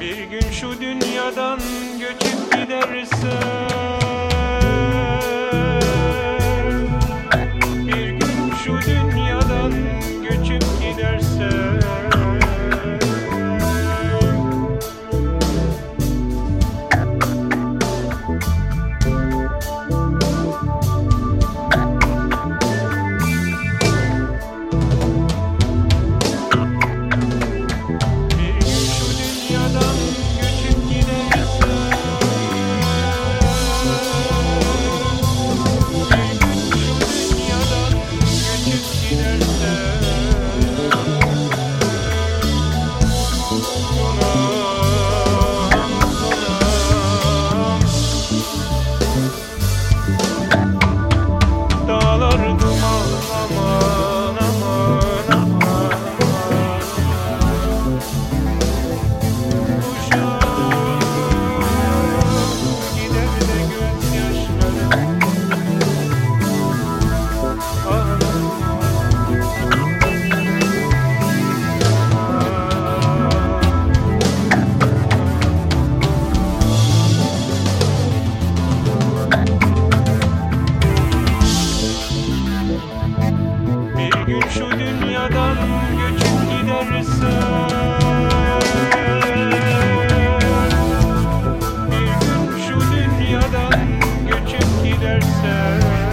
Bir gün şu dünyadan göçüp gidersen return.